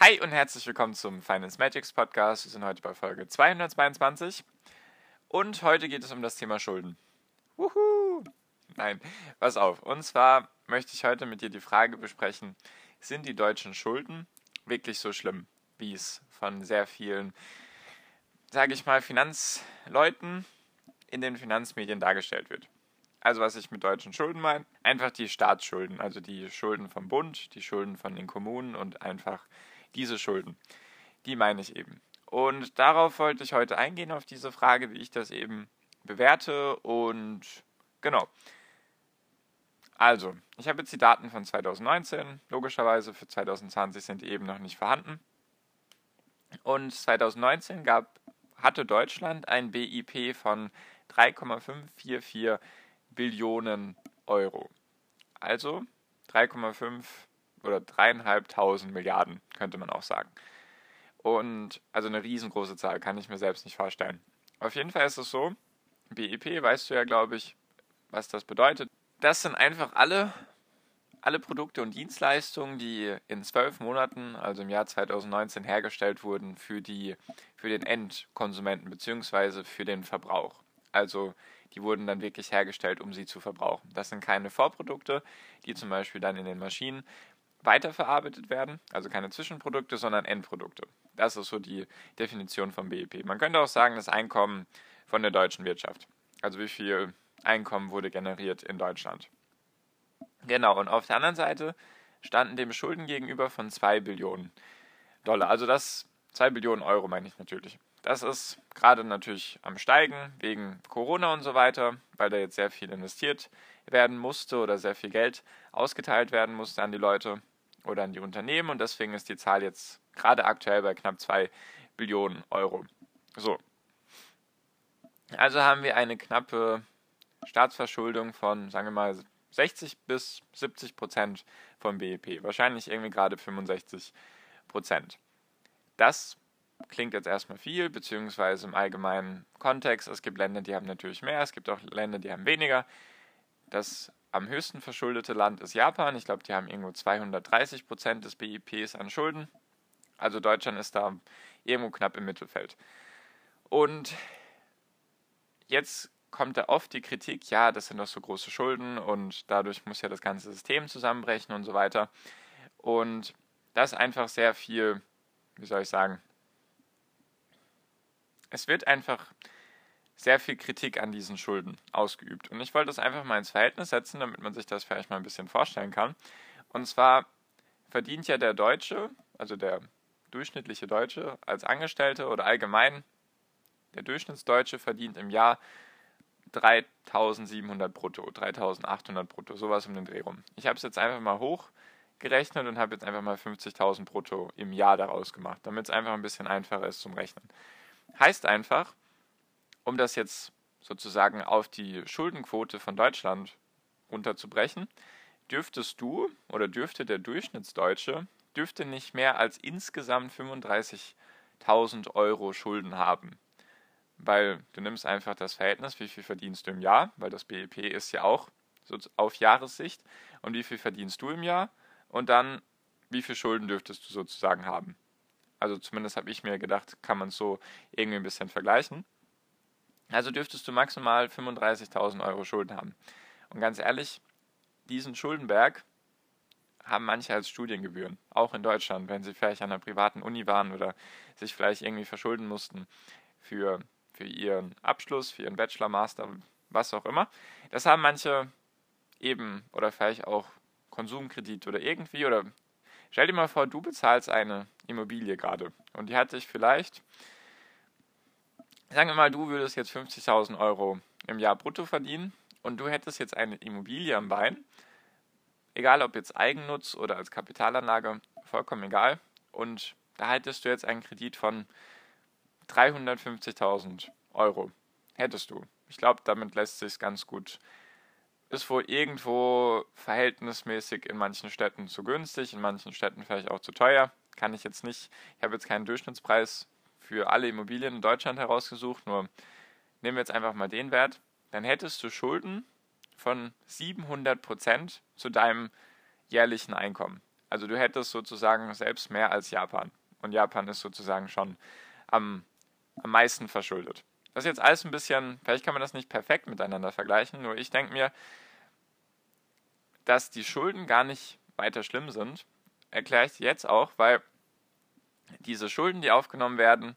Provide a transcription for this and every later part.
Hi und herzlich willkommen zum Finance Magics Podcast. Wir sind heute bei Folge 222 und heute geht es um das Thema Schulden. Wuhu! Nein, pass auf. Und zwar möchte ich heute mit dir die Frage besprechen, sind die deutschen Schulden wirklich so schlimm, wie es von sehr vielen, sage ich mal, Finanzleuten in den Finanzmedien dargestellt wird? Also was ich mit deutschen Schulden meine, einfach die Staatsschulden, also die Schulden vom Bund, die Schulden von den Kommunen und einfach diese Schulden. Die meine ich eben. Und darauf wollte ich heute eingehen, auf diese Frage, wie ich das eben bewerte. Und genau. Also, ich habe jetzt die Daten von 2019. Logischerweise für 2020 sind die eben noch nicht vorhanden. Und 2019 gab, hatte Deutschland ein BIP von 3,544 Billionen Euro. Also 3,5 oder dreieinhalbtausend Milliarden, könnte man auch sagen. Und also eine riesengroße Zahl, kann ich mir selbst nicht vorstellen. Auf jeden Fall ist es so, BIP, weißt du ja, glaube ich, was das bedeutet. Das sind einfach alle, alle Produkte und Dienstleistungen, die in zwölf Monaten, also im Jahr 2019, hergestellt wurden für, die, für den Endkonsumenten bzw. für den Verbrauch. Also die wurden dann wirklich hergestellt, um sie zu verbrauchen. Das sind keine Vorprodukte, die zum Beispiel dann in den Maschinen weiterverarbeitet werden, also keine Zwischenprodukte, sondern Endprodukte. Das ist so die Definition vom BIP. Man könnte auch sagen, das Einkommen von der deutschen Wirtschaft. Also wie viel Einkommen wurde generiert in Deutschland. Genau, und auf der anderen Seite standen dem Schulden gegenüber von 2 Billionen Dollar. Also das 2 Billionen Euro meine ich natürlich. Das ist gerade natürlich am Steigen wegen Corona und so weiter, weil da jetzt sehr viel investiert werden musste oder sehr viel Geld ausgeteilt werden musste an die Leute oder an die Unternehmen und deswegen ist die Zahl jetzt gerade aktuell bei knapp 2 Billionen Euro. So. Also haben wir eine knappe Staatsverschuldung von, sagen wir mal, 60 bis 70 Prozent vom BIP. Wahrscheinlich irgendwie gerade 65 Prozent. Das klingt jetzt erstmal viel, beziehungsweise im allgemeinen Kontext. Es gibt Länder, die haben natürlich mehr, es gibt auch Länder, die haben weniger. Das am höchsten verschuldete Land ist Japan. Ich glaube, die haben irgendwo 230 Prozent des BIPs an Schulden. Also Deutschland ist da irgendwo knapp im Mittelfeld. Und jetzt kommt da oft die Kritik, ja, das sind doch so große Schulden und dadurch muss ja das ganze System zusammenbrechen und so weiter. Und das einfach sehr viel, wie soll ich sagen, es wird einfach sehr viel Kritik an diesen Schulden ausgeübt. Und ich wollte das einfach mal ins Verhältnis setzen, damit man sich das vielleicht mal ein bisschen vorstellen kann. Und zwar verdient ja der Deutsche, also der durchschnittliche Deutsche als Angestellte oder allgemein der Durchschnittsdeutsche verdient im Jahr 3700 brutto, 3800 brutto, sowas um den Dreh rum. Ich habe es jetzt einfach mal hochgerechnet und habe jetzt einfach mal 50.000 brutto im Jahr daraus gemacht, damit es einfach ein bisschen einfacher ist zum Rechnen. Heißt einfach, um das jetzt sozusagen auf die Schuldenquote von Deutschland runterzubrechen, dürftest du oder dürfte der Durchschnittsdeutsche dürfte nicht mehr als insgesamt 35.000 Euro Schulden haben. Weil du nimmst einfach das Verhältnis, wie viel verdienst du im Jahr, weil das BIP ist ja auch auf Jahressicht, und wie viel verdienst du im Jahr und dann wie viel Schulden dürftest du sozusagen haben. Also zumindest habe ich mir gedacht, kann man es so irgendwie ein bisschen vergleichen. Also dürftest du maximal 35.000 Euro Schulden haben. Und ganz ehrlich, diesen Schuldenberg haben manche als Studiengebühren, auch in Deutschland, wenn sie vielleicht an einer privaten Uni waren oder sich vielleicht irgendwie verschulden mussten für, für ihren Abschluss, für ihren Bachelor, Master, was auch immer. Das haben manche eben oder vielleicht auch Konsumkredit oder irgendwie oder stell dir mal vor, du bezahlst eine Immobilie gerade und die hat dich vielleicht Sagen wir mal, du würdest jetzt 50.000 Euro im Jahr brutto verdienen und du hättest jetzt eine Immobilie am Bein, egal ob jetzt Eigennutz oder als Kapitalanlage, vollkommen egal. und da hättest du jetzt einen Kredit von 350.000 Euro. Hättest du. Ich glaube, damit lässt sich ganz gut. Ist wohl irgendwo verhältnismäßig in manchen Städten zu günstig, in manchen Städten vielleicht auch zu teuer. Kann ich jetzt nicht. Ich habe jetzt keinen Durchschnittspreis für alle Immobilien in Deutschland herausgesucht, nur nehmen wir jetzt einfach mal den Wert. Dann hättest du Schulden von 700 Prozent zu deinem jährlichen Einkommen. Also du hättest sozusagen selbst mehr als Japan. Und Japan ist sozusagen schon am, am meisten verschuldet. Das ist jetzt alles ein bisschen, vielleicht kann man das nicht perfekt miteinander vergleichen, nur ich denke mir, dass die Schulden gar nicht weiter schlimm sind, erkläre ich jetzt auch, weil diese Schulden, die aufgenommen werden,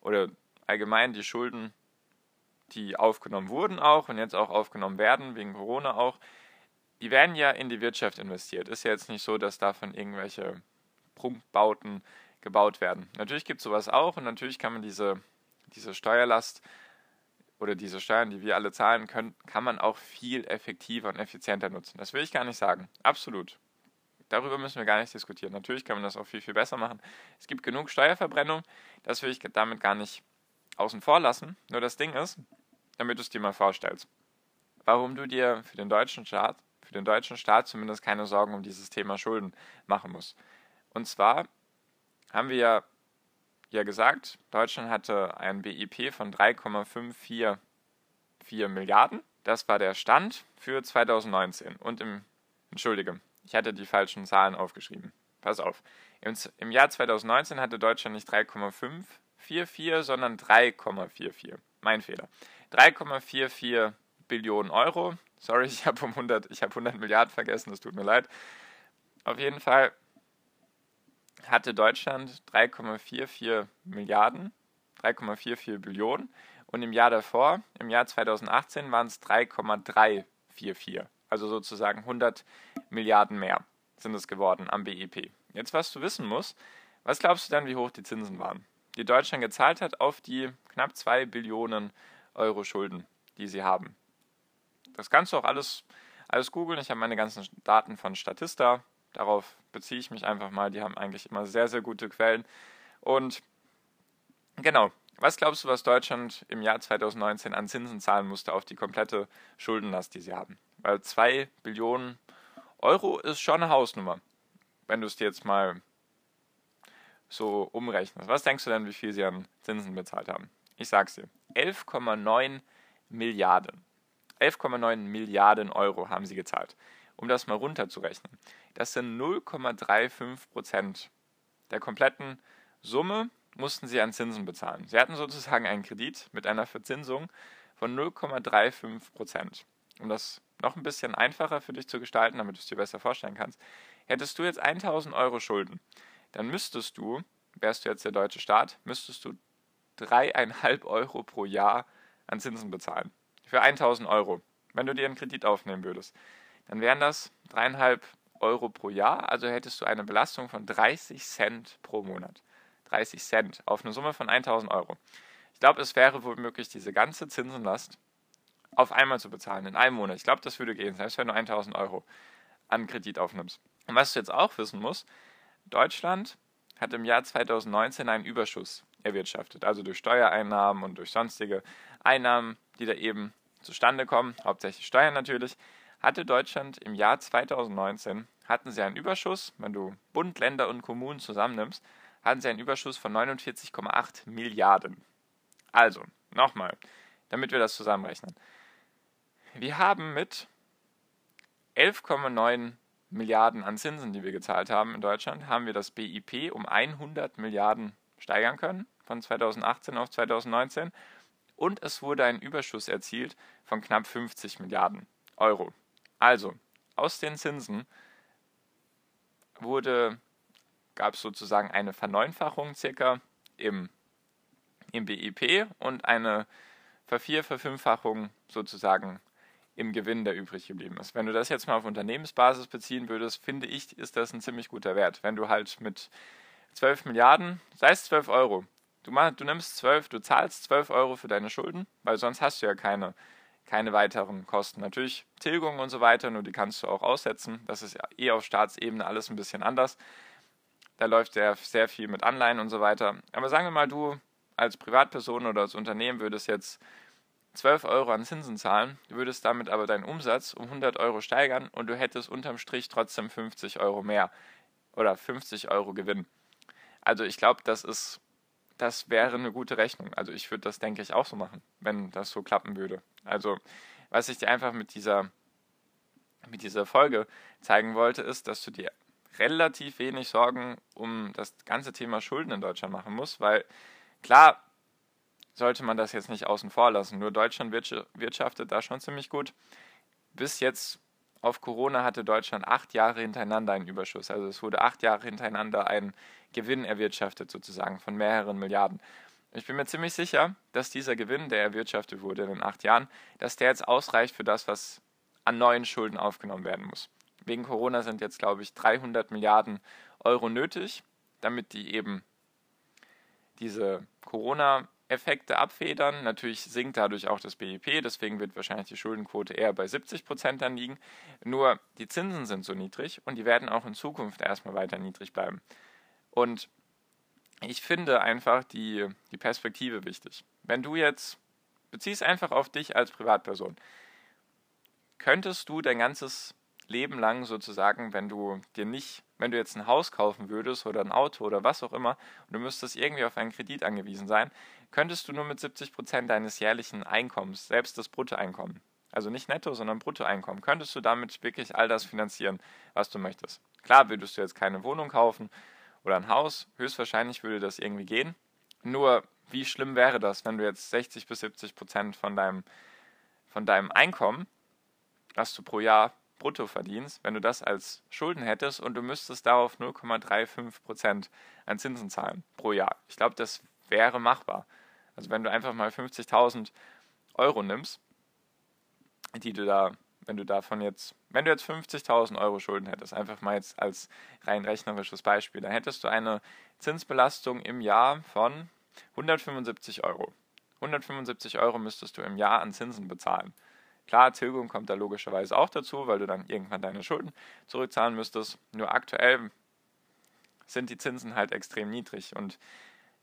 oder allgemein die Schulden, die aufgenommen wurden auch und jetzt auch aufgenommen werden, wegen Corona auch, die werden ja in die Wirtschaft investiert. Ist ja jetzt nicht so, dass davon irgendwelche Prunkbauten gebaut werden. Natürlich gibt es sowas auch und natürlich kann man diese, diese Steuerlast oder diese Steuern, die wir alle zahlen können, kann man auch viel effektiver und effizienter nutzen. Das will ich gar nicht sagen. Absolut. Darüber müssen wir gar nicht diskutieren. Natürlich kann man das auch viel, viel besser machen. Es gibt genug Steuerverbrennung. Das will ich damit gar nicht außen vor lassen. Nur das Ding ist, damit du es dir mal vorstellst, warum du dir für den deutschen Staat für den deutschen Staat zumindest keine Sorgen um dieses Thema Schulden machen muss. Und zwar haben wir ja, ja gesagt, Deutschland hatte ein BIP von 3,544 Milliarden. Das war der Stand für 2019. Und im, entschuldige, ich hatte die falschen Zahlen aufgeschrieben. Pass auf. Im, im Jahr 2019 hatte Deutschland nicht 3,544, sondern 3,44. Mein Fehler. 3,44 Billionen Euro. Sorry, ich habe um 100, ich habe 100 Milliarden vergessen, das tut mir leid. Auf jeden Fall hatte Deutschland 3,44 Milliarden, 3,44 Billionen und im Jahr davor, im Jahr 2018, waren es 3,344. Also sozusagen 100 Milliarden mehr sind es geworden am BIP. Jetzt, was du wissen musst, was glaubst du dann, wie hoch die Zinsen waren, die Deutschland gezahlt hat auf die knapp 2 Billionen Euro Schulden, die sie haben? Das kannst du auch alles, alles googeln. Ich habe meine ganzen Daten von Statista. Darauf beziehe ich mich einfach mal. Die haben eigentlich immer sehr, sehr gute Quellen. Und genau, was glaubst du, was Deutschland im Jahr 2019 an Zinsen zahlen musste auf die komplette Schuldenlast, die sie haben? Weil 2 Billionen Euro ist schon eine Hausnummer, wenn du es dir jetzt mal so umrechnest. Was denkst du denn, wie viel sie an Zinsen bezahlt haben? Ich sag's dir. 11,9 Milliarden. 11,9 Milliarden Euro haben sie gezahlt. Um das mal runterzurechnen. Das sind 0,35 Prozent der kompletten Summe mussten sie an Zinsen bezahlen. Sie hatten sozusagen einen Kredit mit einer Verzinsung von 0,35 Prozent. Um das noch ein bisschen einfacher für dich zu gestalten, damit du es dir besser vorstellen kannst, hättest du jetzt 1000 Euro Schulden, dann müsstest du, wärst du jetzt der deutsche Staat, müsstest du 3,5 Euro pro Jahr an Zinsen bezahlen für 1000 Euro, wenn du dir einen Kredit aufnehmen würdest, dann wären das dreieinhalb Euro pro Jahr, also hättest du eine Belastung von 30 Cent pro Monat. 30 Cent auf eine Summe von 1000 Euro. Ich glaube, es wäre wohl möglich, diese ganze Zinsenlast auf einmal zu bezahlen, in einem Monat. Ich glaube, das würde gehen, selbst wenn du 1000 Euro an Kredit aufnimmst. Und was du jetzt auch wissen musst, Deutschland hat im Jahr 2019 einen Überschuss erwirtschaftet, also durch Steuereinnahmen und durch sonstige Einnahmen, die da eben zustande kommen, hauptsächlich Steuern natürlich, hatte Deutschland im Jahr 2019, hatten sie einen Überschuss, wenn du Bund, Länder und Kommunen zusammennimmst, hatten sie einen Überschuss von 49,8 Milliarden. Also, nochmal, damit wir das zusammenrechnen. Wir haben mit 11,9 Milliarden an Zinsen, die wir gezahlt haben in Deutschland, haben wir das BIP um 100 Milliarden steigern können, von 2018 auf 2019 und es wurde ein Überschuss erzielt von knapp 50 Milliarden Euro. Also, aus den Zinsen wurde, gab es sozusagen eine Verneunfachung circa im, im BIP und eine Vervier-, Verfünffachung sozusagen im Gewinn, der übrig geblieben ist. Wenn du das jetzt mal auf Unternehmensbasis beziehen würdest, finde ich, ist das ein ziemlich guter Wert. Wenn du halt mit 12 Milliarden, sei es 12 Euro, Du, mach, du nimmst 12, du zahlst 12 Euro für deine Schulden, weil sonst hast du ja keine, keine weiteren Kosten. Natürlich Tilgung und so weiter, nur die kannst du auch aussetzen. Das ist ja eh auf Staatsebene alles ein bisschen anders. Da läuft sehr, sehr viel mit Anleihen und so weiter. Aber sagen wir mal, du als Privatperson oder als Unternehmen würdest jetzt 12 Euro an Zinsen zahlen, du würdest damit aber deinen Umsatz um 100 Euro steigern und du hättest unterm Strich trotzdem 50 Euro mehr oder 50 Euro Gewinn. Also ich glaube, das ist, das wäre eine gute Rechnung. Also ich würde das, denke ich, auch so machen, wenn das so klappen würde. Also was ich dir einfach mit dieser, mit dieser Folge zeigen wollte, ist, dass du dir relativ wenig Sorgen um das ganze Thema Schulden in Deutschland machen musst, weil klar sollte man das jetzt nicht außen vor lassen. Nur Deutschland wirtschaftet da schon ziemlich gut. Bis jetzt auf Corona hatte Deutschland acht Jahre hintereinander einen Überschuss. Also es wurde acht Jahre hintereinander ein Gewinn erwirtschaftet, sozusagen, von mehreren Milliarden. Ich bin mir ziemlich sicher, dass dieser Gewinn, der erwirtschaftet wurde in den acht Jahren, dass der jetzt ausreicht für das, was an neuen Schulden aufgenommen werden muss. Wegen Corona sind jetzt, glaube ich, 300 Milliarden Euro nötig, damit die eben diese Corona-Effekte abfedern. Natürlich sinkt dadurch auch das BIP, deswegen wird wahrscheinlich die Schuldenquote eher bei 70 Prozent dann liegen. Nur die Zinsen sind so niedrig und die werden auch in Zukunft erstmal weiter niedrig bleiben. Und ich finde einfach die, die Perspektive wichtig. Wenn du jetzt, beziehst einfach auf dich als Privatperson, könntest du dein ganzes Leben lang sozusagen, wenn du dir nicht, wenn du jetzt ein Haus kaufen würdest oder ein Auto oder was auch immer und du müsstest irgendwie auf einen Kredit angewiesen sein, könntest du nur mit 70 Prozent deines jährlichen Einkommens, selbst das Bruttoeinkommen, also nicht Netto, sondern Bruttoeinkommen, könntest du damit wirklich all das finanzieren, was du möchtest. Klar würdest du jetzt keine Wohnung kaufen oder ein Haus, höchstwahrscheinlich würde das irgendwie gehen. Nur, wie schlimm wäre das, wenn du jetzt 60 bis 70 Prozent von deinem, von deinem Einkommen, was du pro Jahr brutto verdienst, wenn du das als Schulden hättest und du müsstest darauf 0,35 Prozent an Zinsen zahlen pro Jahr. Ich glaube, das wäre machbar. Also wenn du einfach mal 50.000 Euro nimmst, die du da, wenn du davon jetzt, wenn du jetzt 50.000 Euro Schulden hättest, einfach mal jetzt als rein rechnerisches Beispiel, dann hättest du eine Zinsbelastung im Jahr von 175 Euro. 175 Euro müsstest du im Jahr an Zinsen bezahlen. Klar, Tilgung kommt da logischerweise auch dazu, weil du dann irgendwann deine Schulden zurückzahlen müsstest. Nur aktuell sind die Zinsen halt extrem niedrig und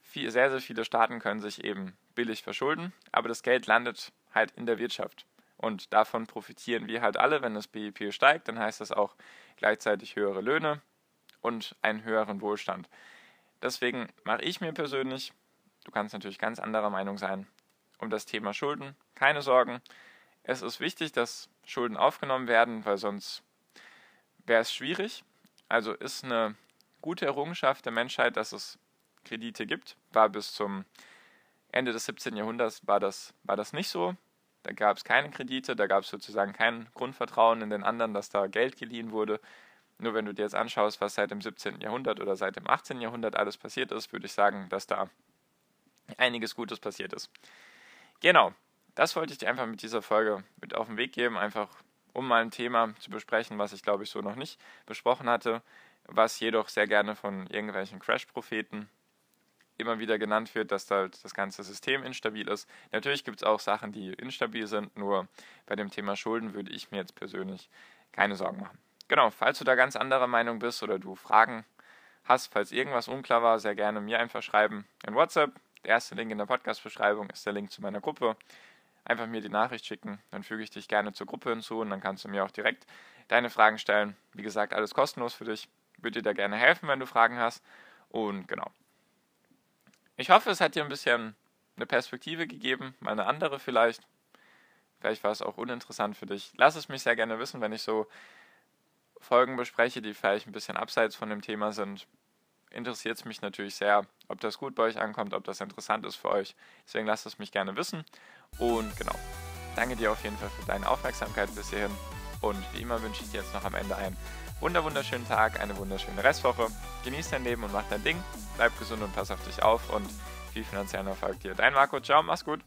viel, sehr, sehr viele Staaten können sich eben billig verschulden, aber das Geld landet halt in der Wirtschaft. Und davon profitieren wir halt alle. Wenn das BIP steigt, dann heißt das auch gleichzeitig höhere Löhne und einen höheren Wohlstand. Deswegen mache ich mir persönlich, du kannst natürlich ganz anderer Meinung sein, um das Thema Schulden keine Sorgen. Es ist wichtig, dass Schulden aufgenommen werden, weil sonst wäre es schwierig. Also ist eine gute Errungenschaft der Menschheit, dass es Kredite gibt. War bis zum Ende des 17. Jahrhunderts war das, war das nicht so. Da gab es keine Kredite, da gab es sozusagen kein Grundvertrauen in den anderen, dass da Geld geliehen wurde. Nur wenn du dir jetzt anschaust, was seit dem 17. Jahrhundert oder seit dem 18. Jahrhundert alles passiert ist, würde ich sagen, dass da einiges Gutes passiert ist. Genau, das wollte ich dir einfach mit dieser Folge mit auf den Weg geben, einfach um mal ein Thema zu besprechen, was ich glaube ich so noch nicht besprochen hatte, was jedoch sehr gerne von irgendwelchen Crash-Propheten immer wieder genannt wird, dass halt das ganze System instabil ist. Natürlich gibt es auch Sachen, die instabil sind, nur bei dem Thema Schulden würde ich mir jetzt persönlich keine Sorgen machen. Genau, falls du da ganz anderer Meinung bist oder du Fragen hast, falls irgendwas unklar war, sehr gerne mir einfach schreiben in WhatsApp. Der erste Link in der Podcast-Beschreibung ist der Link zu meiner Gruppe einfach mir die Nachricht schicken. Dann füge ich dich gerne zur Gruppe hinzu und dann kannst du mir auch direkt deine Fragen stellen. Wie gesagt, alles kostenlos für dich. Würde dir da gerne helfen, wenn du Fragen hast. Und genau. Ich hoffe, es hat dir ein bisschen eine Perspektive gegeben, mal eine andere vielleicht. Vielleicht war es auch uninteressant für dich. Lass es mich sehr gerne wissen, wenn ich so Folgen bespreche, die vielleicht ein bisschen abseits von dem Thema sind interessiert es mich natürlich sehr, ob das gut bei euch ankommt, ob das interessant ist für euch. Deswegen lasst es mich gerne wissen. Und genau, danke dir auf jeden Fall für deine Aufmerksamkeit bis hierhin. Und wie immer wünsche ich dir jetzt noch am Ende einen wunderschönen Tag, eine wunderschöne Restwoche. Genieß dein Leben und mach dein Ding. Bleib gesund und pass auf dich auf und viel finanziellen Erfolg dir. Dein Marco, ciao, mach's gut.